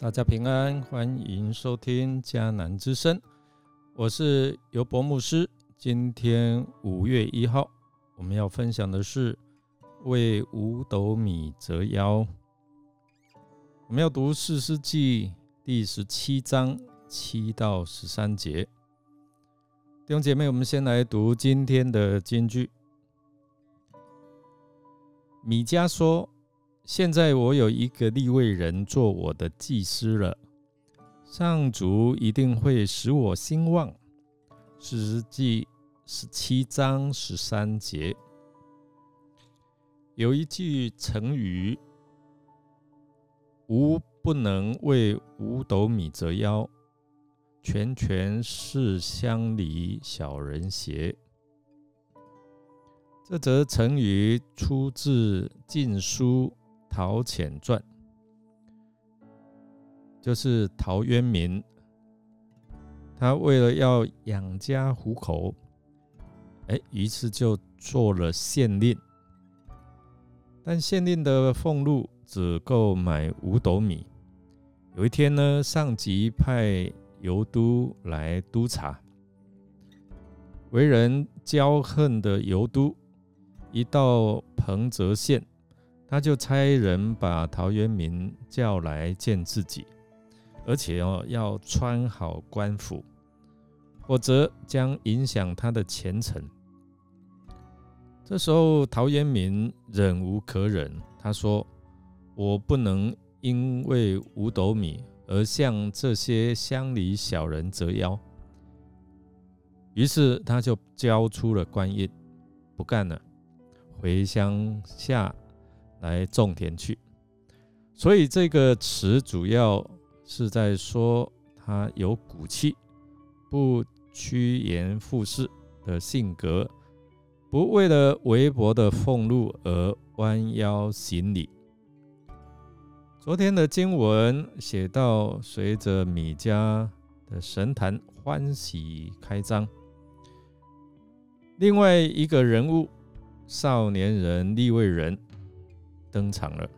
大家平安，欢迎收听迦南之声，我是尤博牧师。今天五月一号，我们要分享的是为五斗米折腰。我们要读四世纪第十七章七到十三节。弟兄姐妹，我们先来读今天的金句。米迦说。现在我有一个立位人做我的祭司了，上主一定会使我兴旺。史记十七章十三节有一句成语：“吾不能为五斗米折腰，全全是乡里小人邪。”这则成语出自《晋书》。陶潜传就是陶渊明，他为了要养家糊口，哎，于是就做了县令。但县令的俸禄只够买五斗米。有一天呢，上级派游都来督察，为人骄横的游都一到彭泽县。他就差人把陶渊明叫来见自己，而且哦要穿好官服，否则将影响他的前程。这时候陶渊明忍无可忍，他说：“我不能因为五斗米而向这些乡里小人折腰。”于是他就交出了官印，不干了，回乡下。来种田去，所以这个词主要是在说他有骨气，不趋炎附势的性格，不为了微薄的俸禄而弯腰行礼。昨天的经文写到，随着米迦的神坛欢喜开张，另外一个人物，少年人立位人。登场了。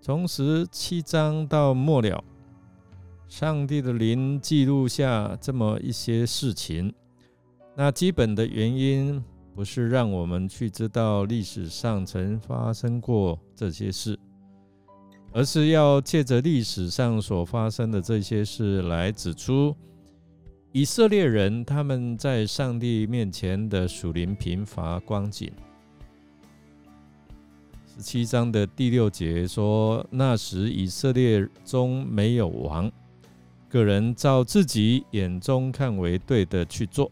从十七章到末了，上帝的灵记录下这么一些事情。那基本的原因不是让我们去知道历史上曾发生过这些事，而是要借着历史上所发生的这些事来指出以色列人他们在上帝面前的属灵贫乏光景。七章的第六节说：“那时以色列中没有王，个人照自己眼中看为对的去做。”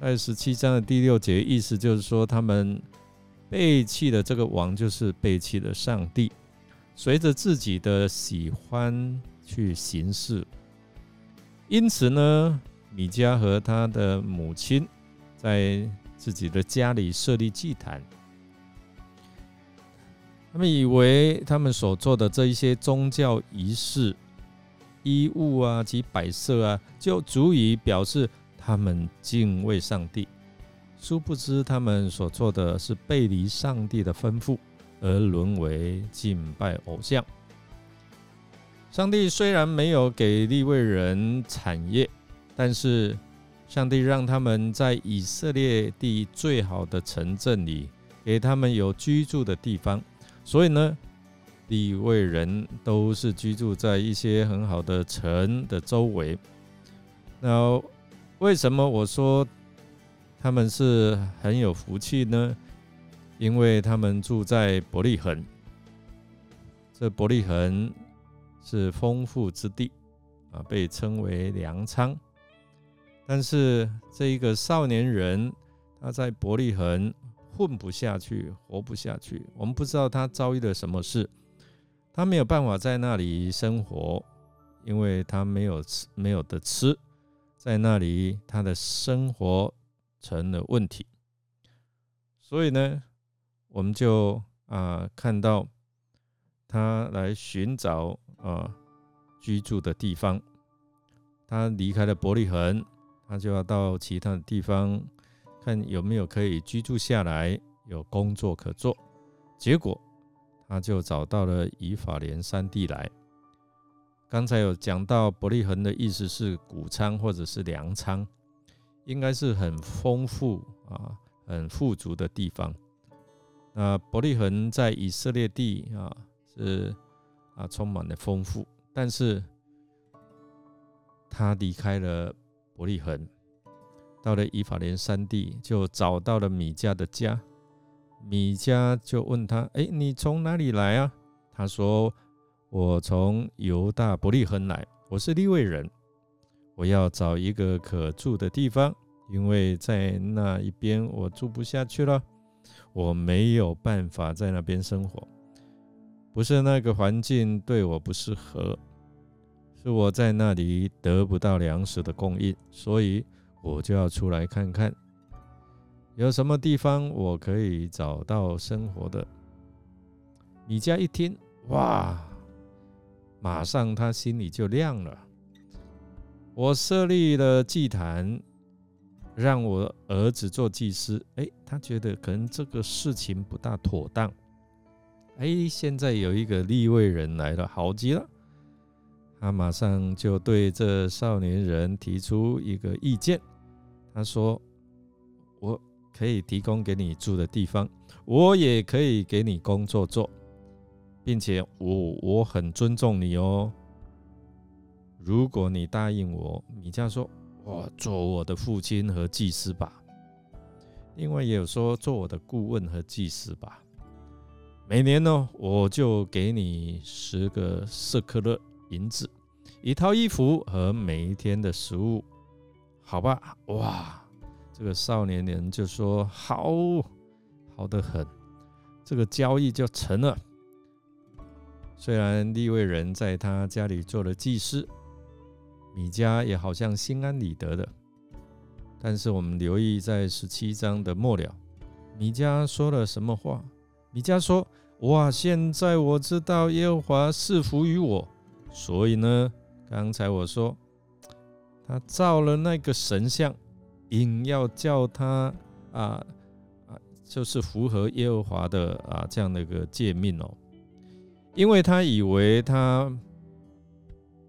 在十七章的第六节，意思就是说，他们背弃了这个王，就是背弃了上帝，随着自己的喜欢去行事。因此呢，米迦和他的母亲在自己的家里设立祭坛。他们以为他们所做的这一些宗教仪式、衣物啊及摆设啊，就足以表示他们敬畏上帝。殊不知，他们所做的是背离上帝的吩咐，而沦为敬拜偶像。上帝虽然没有给利未人产业，但是上帝让他们在以色列地最好的城镇里，给他们有居住的地方。所以呢，地位人都是居住在一些很好的城的周围。那为什么我说他们是很有福气呢？因为他们住在伯利恒，这伯利恒是丰富之地啊，被称为粮仓。但是这一个少年人，他在伯利恒。混不下去，活不下去。我们不知道他遭遇了什么事，他没有办法在那里生活，因为他没有吃，没有的吃，在那里他的生活成了问题。所以呢，我们就啊看到他来寻找啊居住的地方。他离开了伯利恒，他就要到其他的地方。看有没有可以居住下来，有工作可做。结果，他就找到了以法莲山地来。刚才有讲到伯利恒的意思是谷仓或者是粮仓，应该是很丰富啊、很富足的地方。那伯利恒在以色列地啊是啊充满了丰富，但是他离开了伯利恒，到了以法莲山地，就找到了米迦的家。米迦就问他：“哎，你从哪里来啊？”他说：“我从犹大伯利恒来，我是利未人，我要找一个可住的地方，因为在那一边我住不下去了，我没有办法在那边生活，不是那个环境对我不适合，是我在那里得不到粮食的供应，所以我就要出来看看。”有什么地方我可以找到生活的？米迦一听，哇，马上他心里就亮了。我设立了祭坛，让我儿子做祭司。哎，他觉得可能这个事情不大妥当。哎，现在有一个立位人来了，好极了。他马上就对这少年人提出一个意见。他说：“我。”可以提供给你住的地方，我也可以给你工作做，并且我我很尊重你哦。如果你答应我，米迦说：“我做我的父亲和祭司吧。”另外也有说做我的顾问和祭司吧。每年呢，我就给你十个色克勒银子，一套衣服和每一天的食物，好吧？哇！这个少年人就说：“好，好的很，这个交易就成了。虽然利未人在他家里做了祭司，米迦也好像心安理得的。但是我们留意在十七章的末了，米迦说了什么话？米迦说：‘哇，现在我知道耶和华赐福于我，所以呢，刚才我说他造了那个神像。’”硬要叫他啊啊，就是符合耶和华的啊这样的一个诫命哦，因为他以为他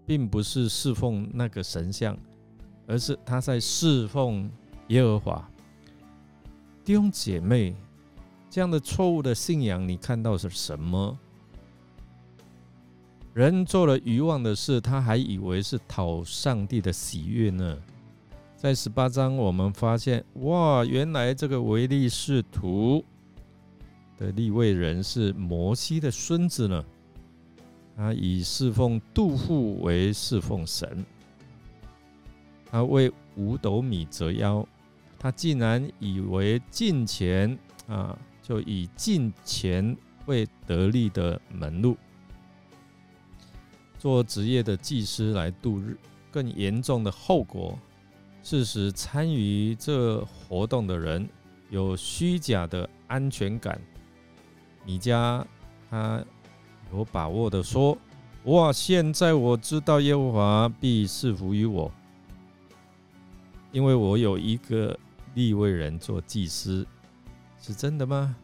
并不是侍奉那个神像，而是他在侍奉耶和华。弟兄姐妹，这样的错误的信仰，你看到是什么？人做了愚妄的事，他还以为是讨上帝的喜悦呢。在十八章，我们发现，哇，原来这个唯利是图的立位人是摩西的孙子呢。他以侍奉杜父为侍奉神，他为五斗米折腰，他竟然以为进钱啊，就以进钱为得利的门路，做职业的祭司来度日。更严重的后果。是使参与这活动的人有虚假的安全感。米迦他有把握的说：“哇，现在我知道耶和华必赐福于我，因为我有一个立位人做祭司，是真的吗？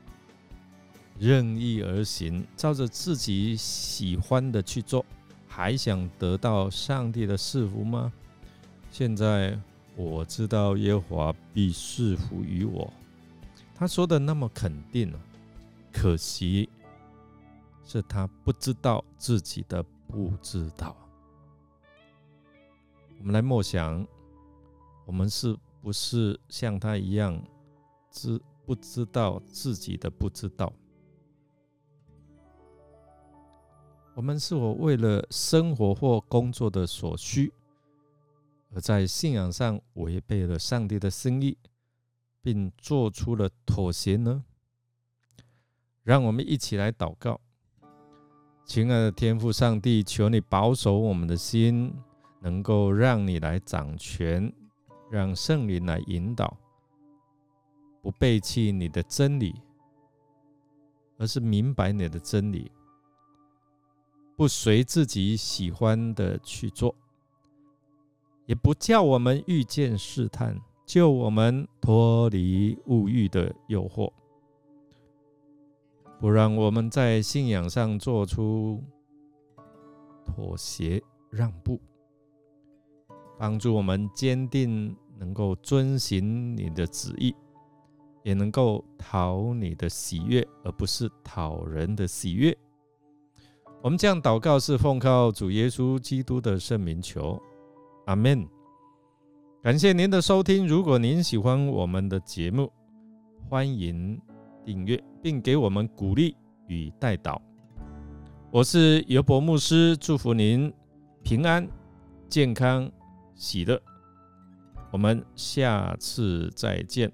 任意而行，照着自己喜欢的去做，还想得到上帝的赐福吗？现在。”我知道耶和华必赐福于我，他说的那么肯定可惜是他不知道自己的不知道。我们来默想，我们是不是像他一样知不知道自己的不知道？我们是否为了生活或工作的所需？而在信仰上违背了上帝的心意，并做出了妥协呢？让我们一起来祷告，亲爱的天父上帝，求你保守我们的心，能够让你来掌权，让圣灵来引导，不背弃你的真理，而是明白你的真理，不随自己喜欢的去做。也不叫我们遇见试探，救我们脱离物欲的诱惑；不让我们在信仰上做出妥协让步，帮助我们坚定，能够遵行你的旨意，也能够讨你的喜悦，而不是讨人的喜悦。我们这样祷告是奉靠主耶稣基督的圣名求，阿门。感谢您的收听，如果您喜欢我们的节目，欢迎订阅并给我们鼓励与带导。我是尤伯牧师，祝福您平安、健康、喜乐。我们下次再见。